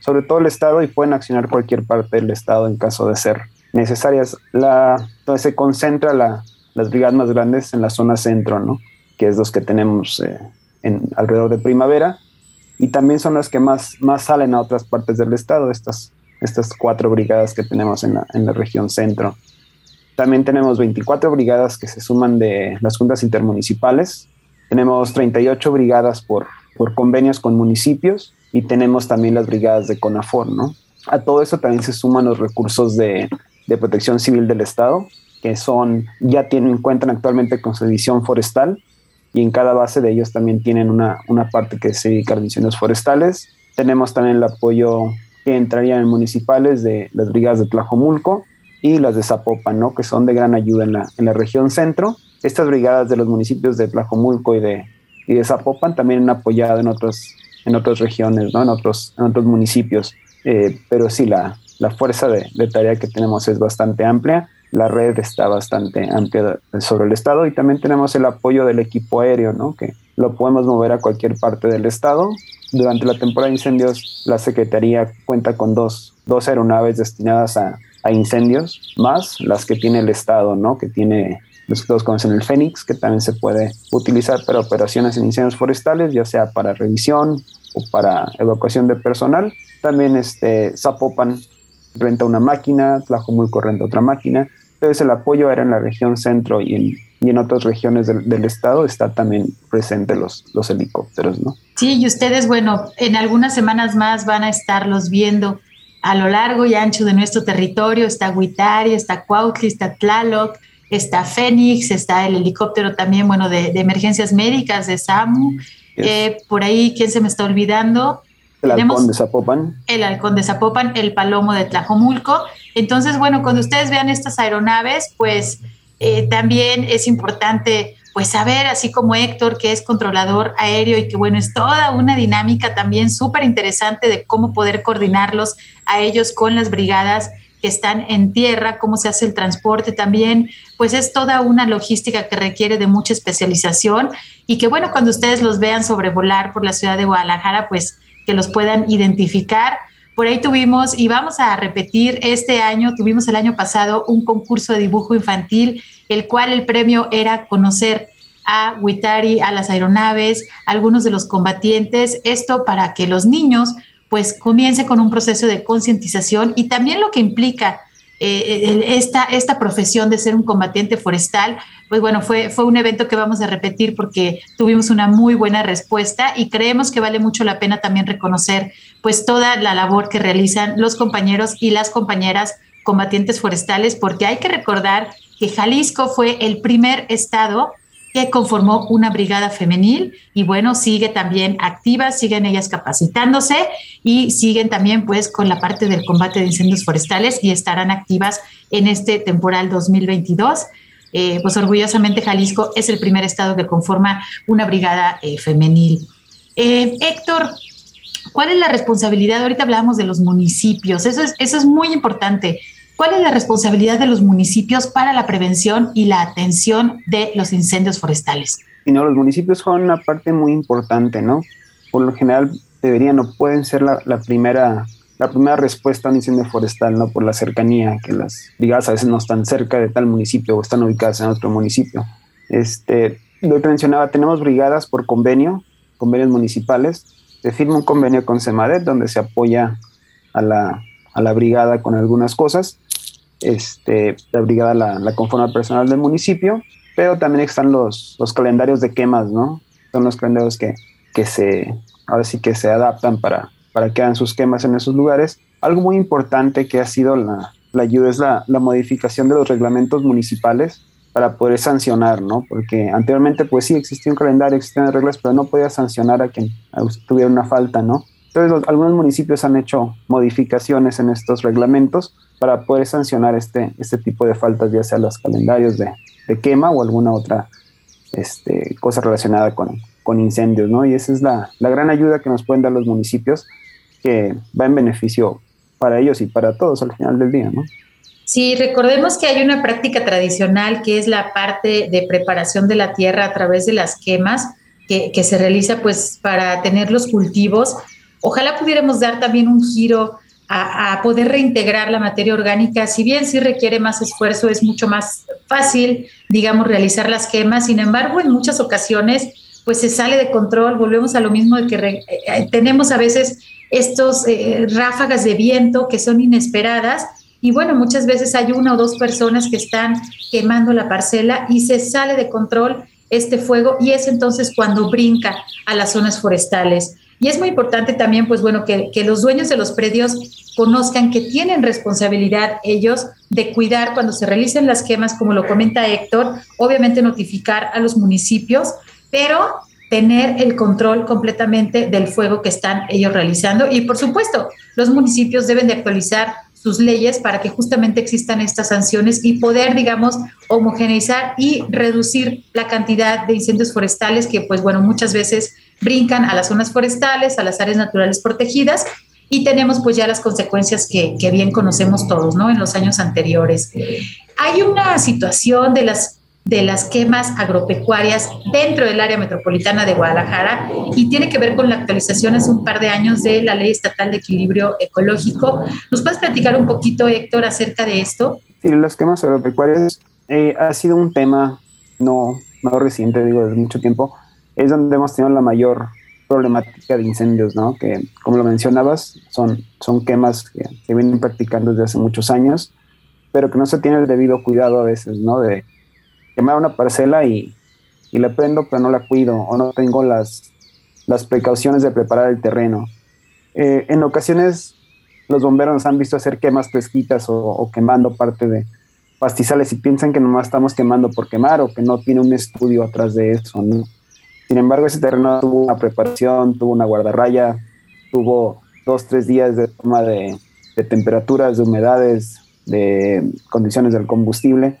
sobre todo el estado y pueden accionar cualquier parte del estado en caso de ser necesarias. La, donde se concentra la, las brigadas más grandes en la zona centro, ¿no? que es los que tenemos eh, en, alrededor de primavera, y también son las que más, más salen a otras partes del estado, estas, estas cuatro brigadas que tenemos en la, en la región centro. También tenemos 24 brigadas que se suman de las juntas intermunicipales, tenemos 38 brigadas por, por convenios con municipios y tenemos también las brigadas de CONAFOR, ¿no? A todo eso también se suman los recursos de, de protección civil del Estado, que son, ya tienen, cuentan actualmente con su división forestal y en cada base de ellos también tienen una, una parte que se dedica a incendios forestales. Tenemos también el apoyo que entrarían en municipales de las brigadas de Tlajomulco y las de Zapopan, ¿no? que son de gran ayuda en la, en la región centro. Estas brigadas de los municipios de Tlajomulco y de, y de Zapopan también han apoyado en, otros, en otras regiones, ¿no? en, otros, en otros municipios. Eh, pero sí, la, la fuerza de, de, tarea que tenemos es bastante amplia la red está bastante amplia sobre el estado y también tenemos el apoyo del equipo aéreo, ¿no? que lo podemos mover a cualquier parte del estado. Durante la temporada de incendios, la Secretaría cuenta con dos, dos aeronaves destinadas a, incendios, más las que tiene el estado, ¿no? que tiene todos conocen el Fénix, que también se puede utilizar para operaciones en incendios forestales, ya sea para revisión o para evacuación de personal. También este, Zapopan renta una máquina, Tlajomulco renta otra máquina. Entonces el apoyo era en la región centro y en, y en otras regiones del, del, estado está también presente los, los helicópteros, ¿no? Sí, y ustedes, bueno, en algunas semanas más van a estarlos viendo a lo largo y ancho de nuestro territorio. Está Huitari, está Cuautli, está Tlaloc, está Fénix, está el helicóptero también, bueno, de, de emergencias médicas de SAMU. Yes. Eh, por ahí, ¿quién se me está olvidando? El halcón de Zapopan. El halcón de Zapopan, el palomo de Tlajomulco. Entonces, bueno, cuando ustedes vean estas aeronaves, pues eh, también es importante pues saber, así como Héctor, que es controlador aéreo y que bueno, es toda una dinámica también súper interesante de cómo poder coordinarlos a ellos con las brigadas que están en tierra, cómo se hace el transporte también, pues es toda una logística que requiere de mucha especialización y que bueno, cuando ustedes los vean sobrevolar por la ciudad de Guadalajara, pues que los puedan identificar Por ahí tuvimos, y vamos a repetir, este año tuvimos el año pasado un concurso de dibujo infantil, el cual el premio era conocer a Witari, a las aeronaves, algunos de los combatientes, esto para que los niños pues comiencen con un proceso de concientización y también lo que implica eh, esta, esta profesión de ser un combatiente forestal, pues bueno, fue, fue un evento que vamos a repetir porque tuvimos una muy buena respuesta y creemos que vale mucho la pena también reconocer pues toda la labor que realizan los compañeros y las compañeras combatientes forestales, porque hay que recordar que Jalisco fue el primer estado que conformó una brigada femenil y bueno, sigue también activa, siguen ellas capacitándose y siguen también pues con la parte del combate de incendios forestales y estarán activas en este temporal 2022. Eh, pues orgullosamente Jalisco es el primer estado que conforma una brigada eh, femenil. Eh, Héctor, ¿cuál es la responsabilidad? Ahorita hablábamos de los municipios, eso es, eso es muy importante. ¿Cuál es la responsabilidad de los municipios para la prevención y la atención de los incendios forestales? Y no, los municipios juegan una parte muy importante, ¿no? Por lo general deberían o pueden ser la, primera la primera respuesta a un incendio forestal, ¿no? Por la cercanía, que las brigadas a veces no están cerca de tal municipio o están ubicadas en otro municipio. Este, lo que mencionaba, tenemos brigadas por convenio, convenios municipales. Se firma un convenio con CEMADET donde se apoya a la, a la brigada con algunas cosas este, la brigada la, la conforma personal del municipio, pero también están los, los calendarios de quemas, ¿no? Son los calendarios que, que se, ahora que se adaptan para, para que hagan sus quemas en esos lugares. Algo muy importante que ha sido la, la ayuda es la, la, modificación de los reglamentos municipales para poder sancionar, ¿no? Porque anteriormente, pues sí, existía un calendario, existían reglas, pero no podía sancionar a quien tuviera una falta, ¿no? Entonces, algunos municipios han hecho modificaciones en estos reglamentos para poder sancionar este, este tipo de faltas, ya sea los calendarios de, de quema o alguna otra este, cosa relacionada con, con incendios, ¿no? Y esa es la, la, gran ayuda que nos pueden dar los municipios, que va en beneficio para ellos y para todos al final del día, ¿no? Sí, recordemos que hay una práctica tradicional que es la parte de preparación de la tierra a través de las quemas, que, que se realiza pues para tener los cultivos. Ojalá pudiéramos dar también un giro a, poder reintegrar la materia orgánica, si bien sí requiere más esfuerzo, es mucho más fácil, digamos, realizar las quemas, sin embargo, en muchas ocasiones, pues se sale de control, volvemos a lo mismo de que eh, eh, tenemos a veces estos eh, ráfagas de viento que son inesperadas y bueno, muchas veces hay una o dos personas que están quemando la parcela y se sale de control este fuego y es entonces cuando brinca a las zonas forestales. Y es muy importante también, pues bueno, que, que, los dueños de los predios conozcan que tienen responsabilidad ellos de cuidar cuando se realicen las quemas, como lo comenta Héctor, obviamente notificar a los municipios, pero tener el control completamente del fuego que están ellos realizando. Y por supuesto, los municipios deben de actualizar sus leyes para que justamente existan estas sanciones y poder, digamos, homogeneizar y reducir la cantidad de incendios forestales que, pues bueno, muchas veces brincan a las zonas forestales, a las áreas naturales protegidas y tenemos pues ya las consecuencias que, que bien conocemos todos, ¿no? En los años anteriores. Hay una situación de las de las quemas agropecuarias dentro del área metropolitana de Guadalajara y tiene que ver con la actualización hace un par de años de la Ley Estatal de Equilibrio Ecológico. ¿Nos puedes platicar un poquito, Héctor, acerca de esto? Sí, las quemas agropecuarias eh, ha sido un tema no, no reciente, digo, desde mucho tiempo. Es donde hemos tenido la mayor problemática de incendios, ¿no? Que, como lo mencionabas, son, son quemas que se vienen practicando desde hace muchos años, pero que no se tiene el debido cuidado a veces, ¿no? De, quemar una parcela y, y la prendo, pero no la cuido o no tengo las, las precauciones de preparar el terreno. Eh, en ocasiones los bomberos nos han visto hacer quemas fresquitas o, quemando parte de pastizales y piensan que nomás estamos quemando por quemar o que no tiene un estudio atrás de eso. ¿no? Sin embargo, ese terreno tuvo una preparación, tuvo una guardarraya, tuvo dos, tres días de toma de, de temperaturas, de humedades, de condiciones del combustible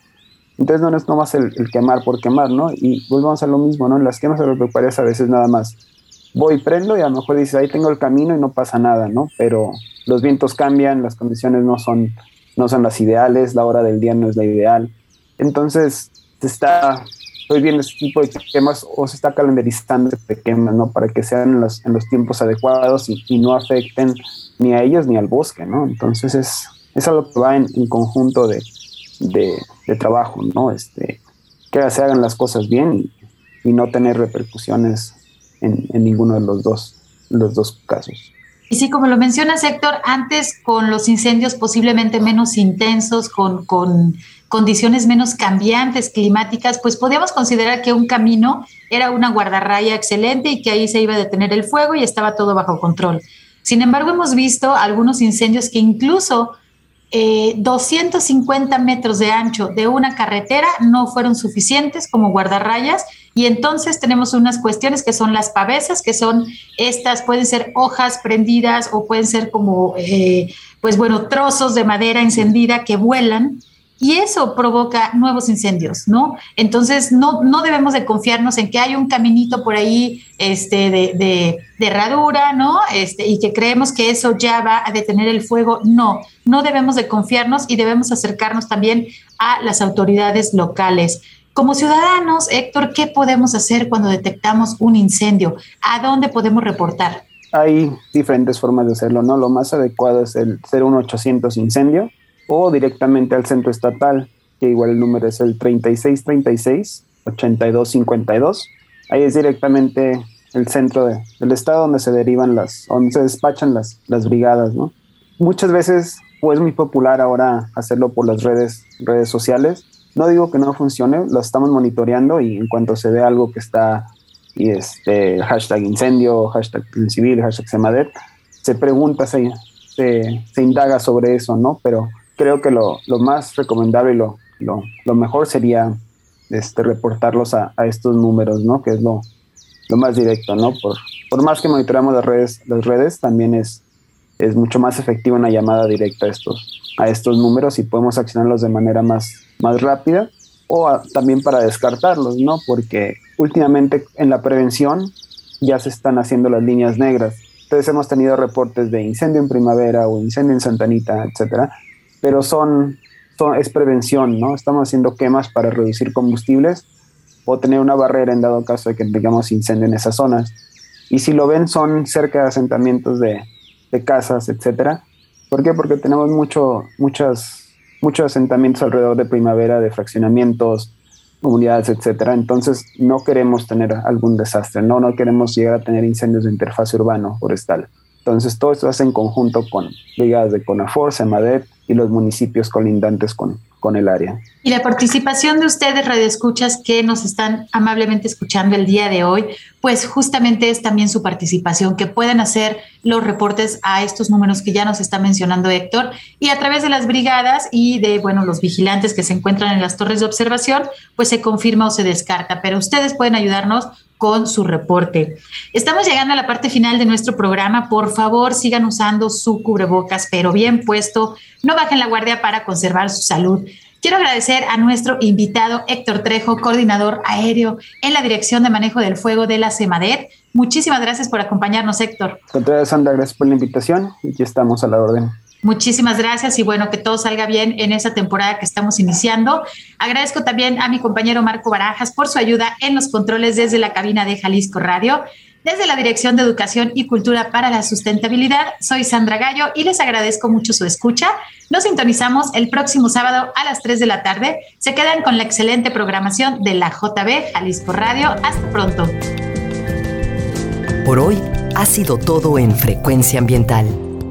entonces no es nomás el, el quemar por quemar, ¿no? Y volvemos a lo mismo, ¿no? En las quemas agropecuarias a veces nada más voy, prendo y a lo mejor dices, ahí tengo el camino y no pasa nada, ¿no? Pero los vientos cambian, las condiciones no son, no son las ideales, la hora del día no es la ideal. Entonces se está estoy viendo este tipo de quemas o se está calendarizando este quemas, ¿no? Para que sean en los, en los tiempos adecuados y, y, no afecten ni a ellos ni al bosque, ¿no? Entonces es, es algo que va en, en conjunto de, de, de, trabajo, ¿no? Este, que se hagan las cosas bien y, no tener repercusiones en, ninguno de los dos, los dos casos. Y sí, como lo menciona Héctor, antes con los incendios posiblemente menos intensos, con, con condiciones menos cambiantes climáticas, pues podíamos considerar que un camino era una guardarraya excelente y que ahí se iba a detener el fuego y estaba todo bajo control. Sin embargo, hemos visto algunos incendios que incluso eh, 250 metros de ancho de una carretera no fueron suficientes como guardarrayas y entonces tenemos unas cuestiones que son las pavesas, que son estas, pueden ser hojas prendidas o pueden ser como, eh, pues bueno, trozos de madera encendida que vuelan y eso provoca nuevos incendios, ¿no? Entonces, no, no debemos de confiarnos en que hay un caminito por ahí este, de, de, de, herradura, ¿no? Este, y que creemos que eso ya va a detener el fuego. No, no debemos de confiarnos y debemos acercarnos también a las autoridades locales. Como ciudadanos, Héctor, ¿qué podemos hacer cuando detectamos un incendio? ¿A dónde podemos reportar? Hay diferentes formas de hacerlo, ¿no? Lo más adecuado es el 01800 incendio, o directamente al centro estatal, que igual el número es el 3636-8252. Ahí es directamente el centro de, del estado donde se derivan las, donde se despachan las, las brigadas, ¿no? Muchas veces, pues es muy popular ahora hacerlo por las redes, redes sociales. No digo que no funcione, lo estamos monitoreando y en cuanto se ve algo que está, y este, hashtag incendio, hashtag civil, hashtag semadet, se pregunta, se, se, se indaga sobre eso, ¿no? Pero creo que lo, lo más recomendable y lo, lo, lo, mejor sería este, reportarlos a, a, estos números, ¿no? Que es lo, lo más directo, ¿no? Por, por más que monitoreamos las redes, las redes también es, es mucho más efectiva una llamada directa a estos, a estos números y podemos accionarlos de manera más, más rápida o también para descartarlos, ¿no? Porque últimamente en la prevención ya se están haciendo las líneas negras. Entonces hemos tenido reportes de incendio en primavera o incendio en Santanita, etcétera, pero son, son, es prevención, ¿no? Estamos haciendo quemas para reducir combustibles o tener una barrera en dado caso de que tengamos incendio en esas zonas. Y si lo ven, son cerca de asentamientos de, de casas, etcétera. ¿Por qué? Porque tenemos mucho, muchas, muchos asentamientos alrededor de primavera, de fraccionamientos, comunidades, etcétera. Entonces, no queremos tener algún desastre, no, no queremos llegar a tener incendios de interfaz urbano forestal. Entonces, todo esto se hace en conjunto con brigadas de CONAFOR, SEMADET y los municipios colindantes con, con el área. Y la participación de ustedes, radioescuchas, que nos están amablemente escuchando el día de hoy, pues justamente es también su participación, que puedan hacer los reportes a estos números que ya nos está mencionando Héctor, y a través de las brigadas y de, bueno, los vigilantes que se encuentran en las torres de observación, pues se confirma o se descarta, pero ustedes pueden ayudarnos con su reporte. Estamos llegando a la parte final de nuestro programa. Por favor, sigan usando su cubrebocas, pero bien puesto. No bajen la guardia para conservar su salud. Quiero agradecer a nuestro invitado Héctor Trejo, coordinador aéreo en la Dirección de Manejo del Fuego de la CEMADET. Muchísimas gracias por acompañarnos, Héctor. Sandra, gracias por la invitación y aquí estamos a la orden. Muchísimas gracias y bueno, que todo salga bien en esa temporada que estamos iniciando. Agradezco también a mi compañero Marco Barajas por su ayuda en los controles desde la cabina de Jalisco Radio. Desde la Dirección de Educación y Cultura para la Sustentabilidad, soy Sandra Gallo y les agradezco mucho su escucha. Nos sintonizamos el próximo sábado a las 3 de la tarde. Se quedan con la excelente programación de la JB Jalisco Radio. Hasta pronto. Por hoy ha sido todo en Frecuencia Ambiental.